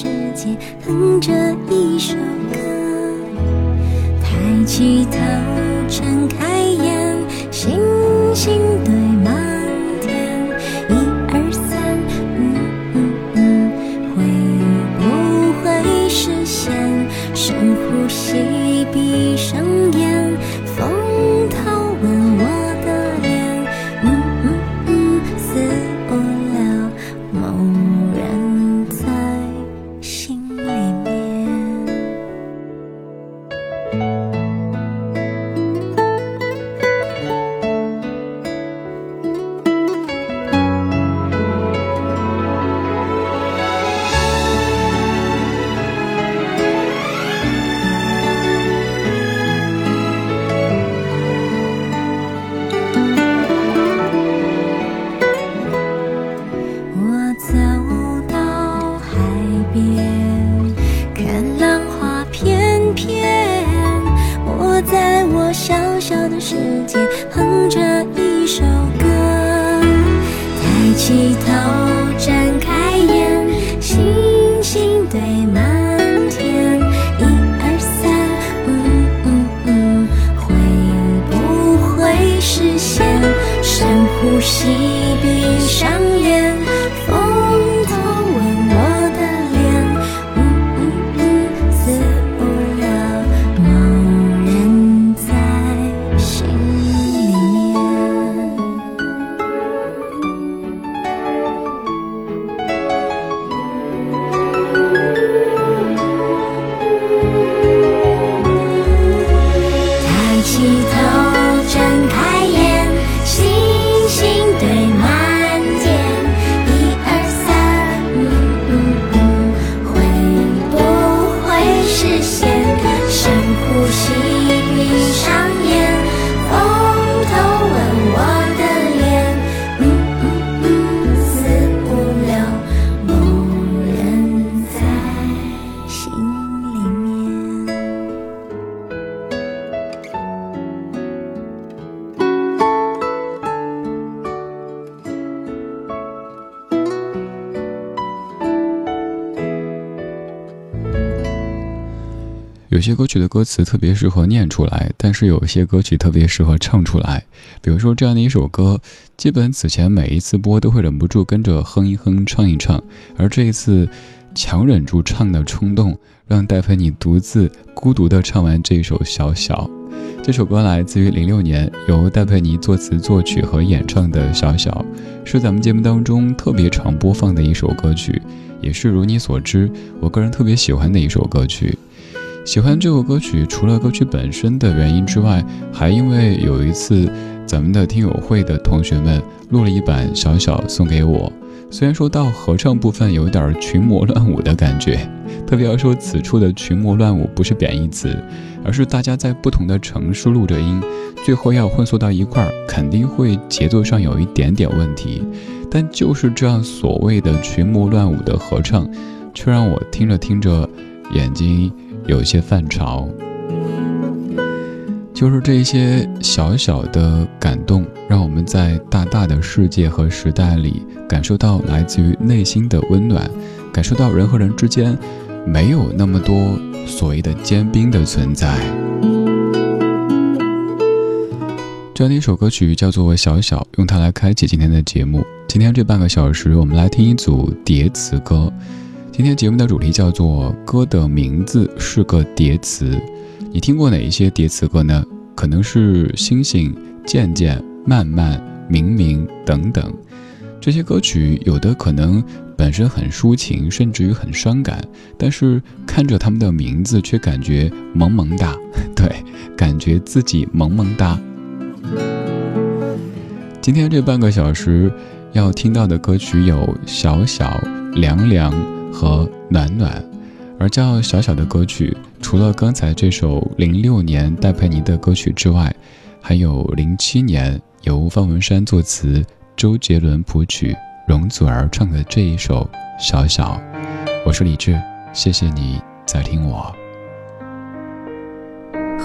世界哼着一首歌抬起头睁开眼星星呼吸，闭上眼，有些歌曲的歌词特别适合念出来，但是有些歌曲特别适合唱出来。比如说这样的一首歌，基本此前每一次播都会忍不住跟着哼一哼、唱一唱，而这一次强忍住唱的冲动，让戴佩妮独自孤独地唱完这首《小小》。这首歌来自于零六年由戴佩妮作词作曲和演唱的《小小》，是咱们节目当中特别常播放的一首歌曲，也是如你所知，我个人特别喜欢的一首歌曲。喜欢这首歌曲，除了歌曲本身的原因之外，还因为有一次咱们的听友会的同学们录了一版《小小》送给我。虽然说到合唱部分有点群魔乱舞的感觉，特别要说此处的群魔乱舞不是贬义词，而是大家在不同的城市录着音，最后要混缩到一块儿，肯定会节奏上有一点点问题。但就是这样所谓的群魔乱舞的合唱，却让我听着听着眼睛有些泛潮。就是这些小小的感动，让我们在大大的世界和时代里感受到来自于内心的温暖，感受到人和人之间没有那么多所谓的坚冰的存在。这样的一首歌曲叫做《小小》，用它来开启今天的节目。今天这半个小时，我们来听一组叠词歌。今天节目的主题叫做“歌的名字是个叠词”。你听过哪一些叠词歌呢？可能是星星、渐渐、慢慢、明明等等。这些歌曲有的可能本身很抒情，甚至于很伤感，但是看着他们的名字，却感觉萌萌哒。对，感觉自己萌萌哒。今天这半个小时要听到的歌曲有《小小》《凉凉》和《暖暖》，而叫小小的歌曲，除了刚才这首零六年戴佩妮的歌曲之外，还有零七年由方文山作词、周杰伦谱曲、容祖儿唱的这一首《小小》。我是李志，谢谢你在听我。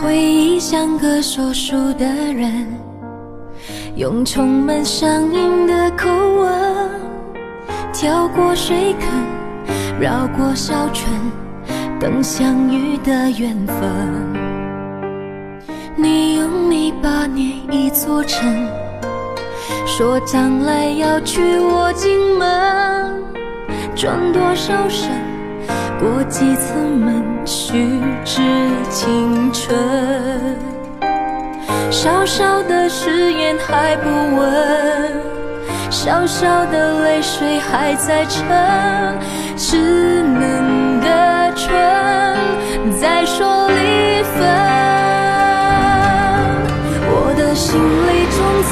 回忆像个说书的人，用充满乡音的口吻，跳过水坑，绕过小村，等相遇的缘分。你用泥巴捏一座城，说将来要娶我进门，转多少身，过几次门。虚掷青春，小小的誓言还不稳，小小的泪水还在撑，稚嫩的唇在说离分，我的心里从此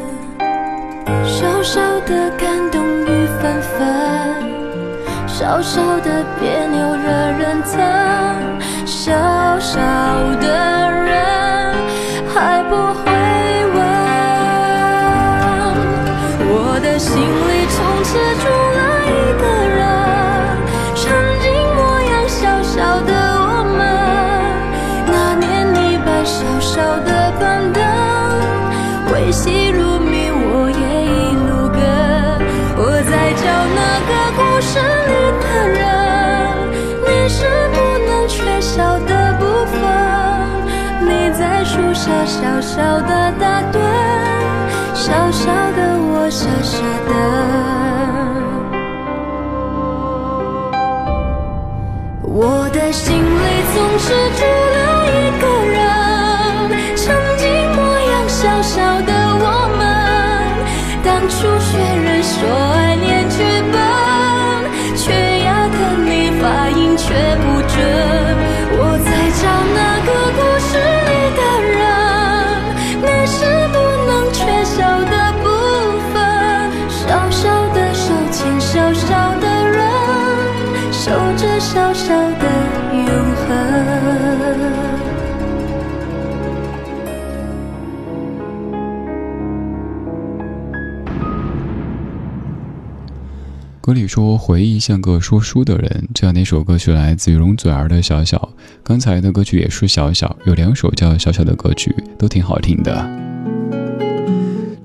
小小的感动雨纷纷，小小的别扭惹人疼，小小的小小的打盹，小小的我傻傻的。我的心里总是住了一个人，曾经模样小小的我们，当初学人说歌里说：“回忆像个说书的人。”这样的一首歌曲来自于容祖儿的《小小》，刚才的歌曲也是《小小》，有两首叫《小小》的歌曲，都挺好听的。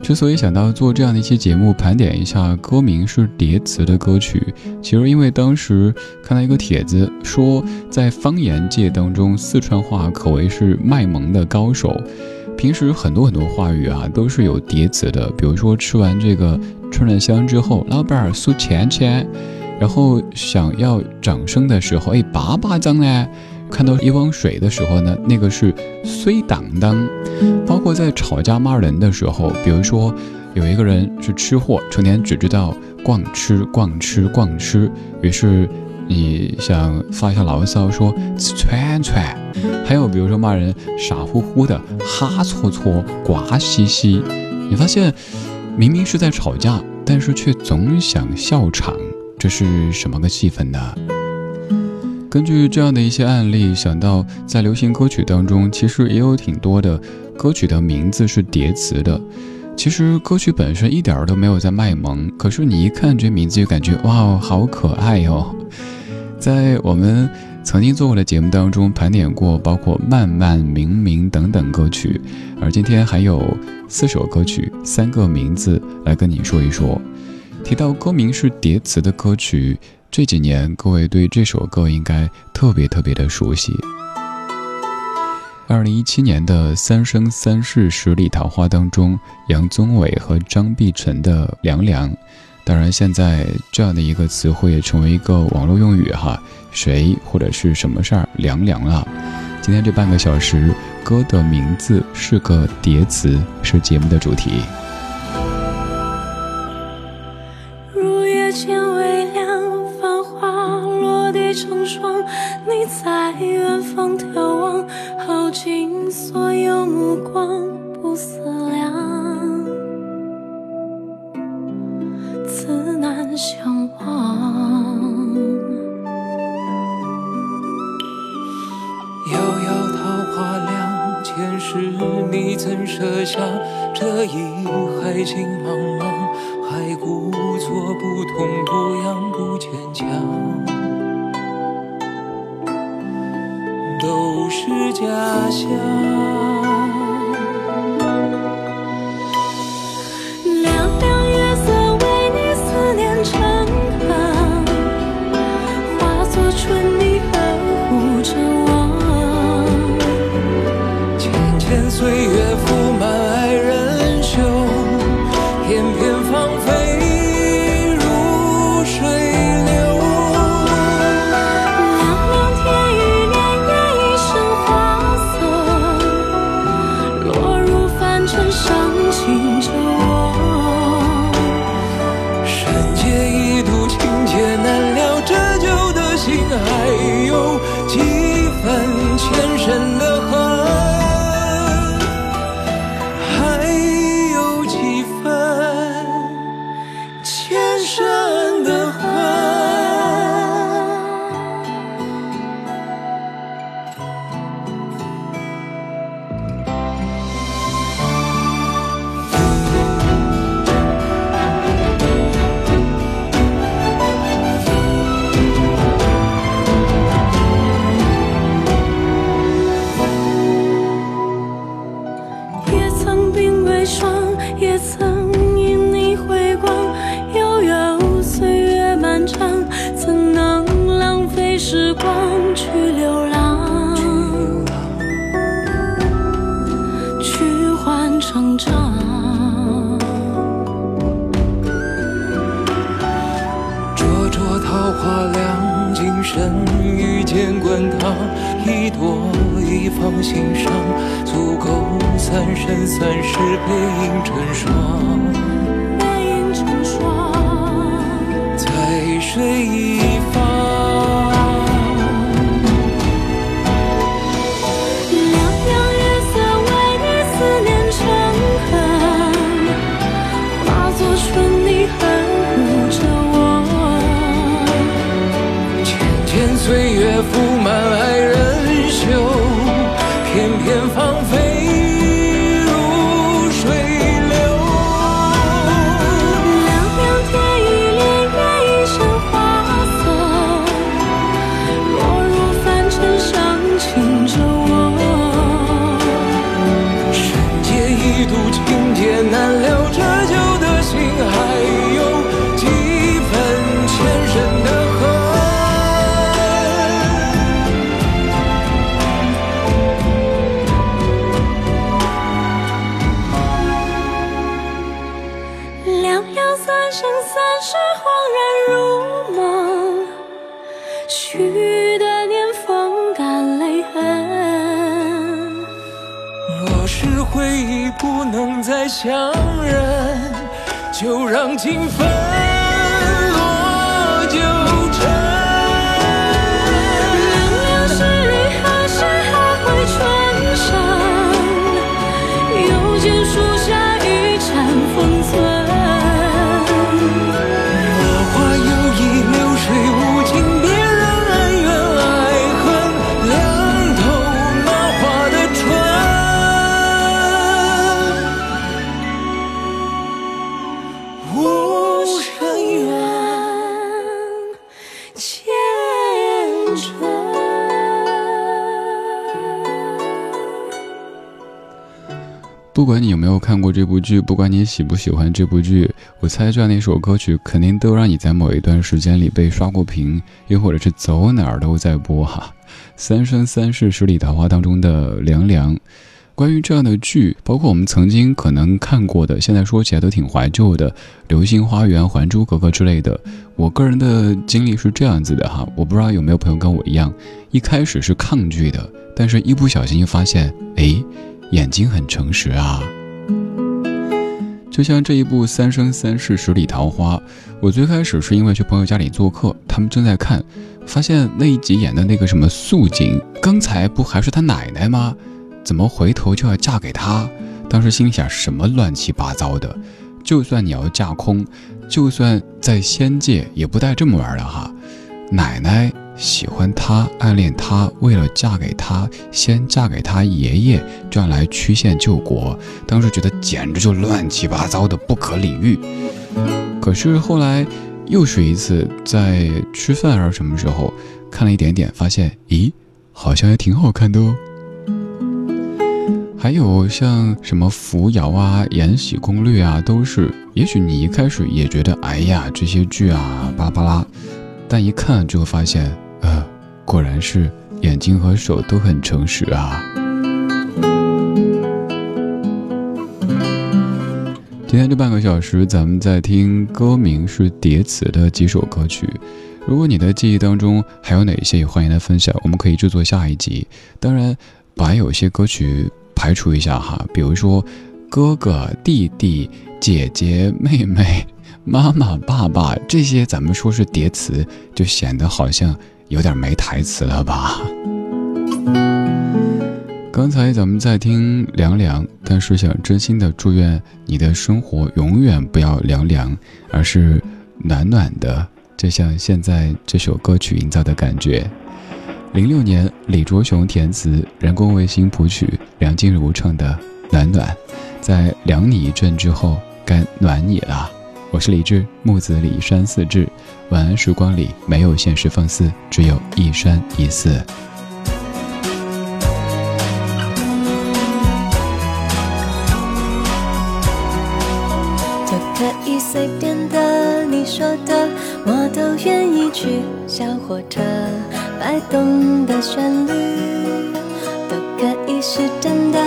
之所以想到做这样的一期节目，盘点一下歌名是叠词的歌曲，其实因为当时看到一个帖子说，在方言界当中，四川话可谓是卖萌的高手。平时很多很多话语啊，都是有叠词的，比如说吃完这个串串香之后，老板儿数钱钱，然后想要掌声的时候，哎，叭叭张呢？看到一汪水的时候呢，那个是虽当当。包括在吵架骂人的时候，比如说有一个人是吃货，成天只知道逛吃逛吃逛吃，于是。你想发一下牢骚，说串串，还有比如说骂人傻乎乎的，哈搓搓，瓜兮兮。你发现明明是在吵架，但是却总想笑场，这是什么个气氛呢？根据这样的一些案例，想到在流行歌曲当中，其实也有挺多的歌曲的名字是叠词的。其实歌曲本身一点儿都没有在卖萌，可是你一看这名字就感觉哇哦，好可爱哟。在我们曾经做过的节目当中盘点过，包括慢慢、明明等等歌曲，而今天还有四首歌曲，三个名字来跟你说一说。提到歌名是叠词的歌曲，这几年各位对这首歌应该特别特别的熟悉。二零一七年的《三生三世十里桃花》当中，杨宗纬和张碧晨的《凉凉》。当然，现在这样的一个词汇也成为一个网络用语哈，谁或者是什么事儿凉凉了。今天这半个小时，歌的名字是个叠词，是节目的主题。入夜渐微凉，繁花落地成霜，你在远方眺望，耗尽所有目光，这一海情茫茫，还故作不痛不痒，不坚强。都是假象。凉凉月色为你思念成行，化作春泥呵护着我。浅浅岁月浮。一情分。不管你有没有看过这部剧，不管你喜不喜欢这部剧，我猜这样的一首歌曲肯定都让你在某一段时间里被刷过屏，又或者是走哪儿都在播哈。《三生三世十里桃花》当中的凉凉，关于这样的剧，包括我们曾经可能看过的，现在说起来都挺怀旧的，《流星花园》《还珠格格》之类的。我个人的经历是这样子的哈，我不知道有没有朋友跟我一样，一开始是抗拒的，但是一不小心就发现，哎。眼睛很诚实啊，就像这一部《三生三世十里桃花》，我最开始是因为去朋友家里做客，他们正在看，发现那一集演的那个什么素锦，刚才不还是他奶奶吗？怎么回头就要嫁给他？当时心想什么乱七八糟的，就算你要架空，就算在仙界也不带这么玩的哈，奶奶。喜欢他，暗恋他，为了嫁给他，先嫁给他爷爷，这样来曲线救国。当时觉得简直就乱七八糟的，不可理喻。可是后来又是一次在吃饭还是什么时候，看了一点点，发现，咦，好像还挺好看的哦。还有像什么扶摇啊、延禧攻略啊，都是。也许你一开始也觉得，哎呀，这些剧啊，巴拉巴拉，但一看之后发现。呃，果然是眼睛和手都很诚实啊。今天这半个小时，咱们在听歌名是叠词的几首歌曲。如果你的记忆当中还有哪些，也欢迎来分享，我们可以制作下一集。当然，把有些歌曲排除一下哈，比如说哥哥、弟弟、姐姐、妹妹、妈妈、爸爸这些，咱们说是叠词，就显得好像。有点没台词了吧？刚才咱们在听凉凉，但是想真心的祝愿你的生活永远不要凉凉，而是暖暖的，就像现在这首歌曲营造的感觉。零六年，李卓雄填词，人工卫星谱曲，梁静茹唱的《暖暖》，在凉你一阵之后，该暖你了。我是李志，木子李山四志。晚安时光里没有现实放肆，只有一山一寺。都可以随便的，你说的我都愿意去。小火车摆动的旋律，都可以是真的，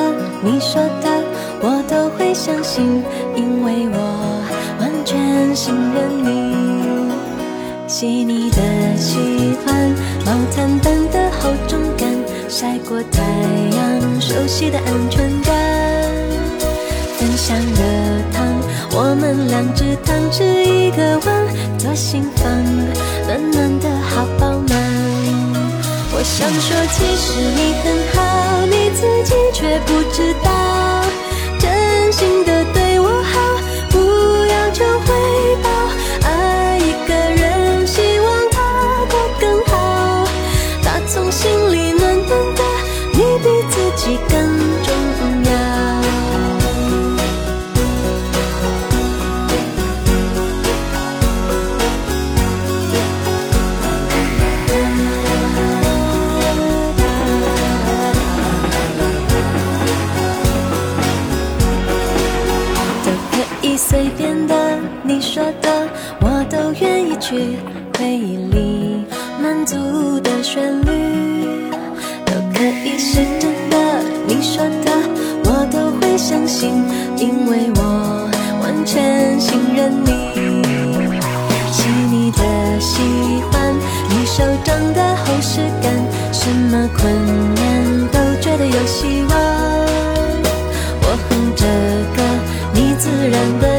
你说的我都会相信，因为我完全信任你。细腻的喜欢，毛毯般的厚重感，晒过太阳，熟悉的安全感。分享热汤，我们两只汤匙一个碗，左心房，暖暖的好饱满。我想说，其实你很好，你自己却不知道，真心的对去回忆里满足的旋律。都可以是真的，你说的我都会相信，因为我完全信任你。细腻的喜欢，你手掌的厚实感，什么困难都觉得有希望。我哼着歌，你自然的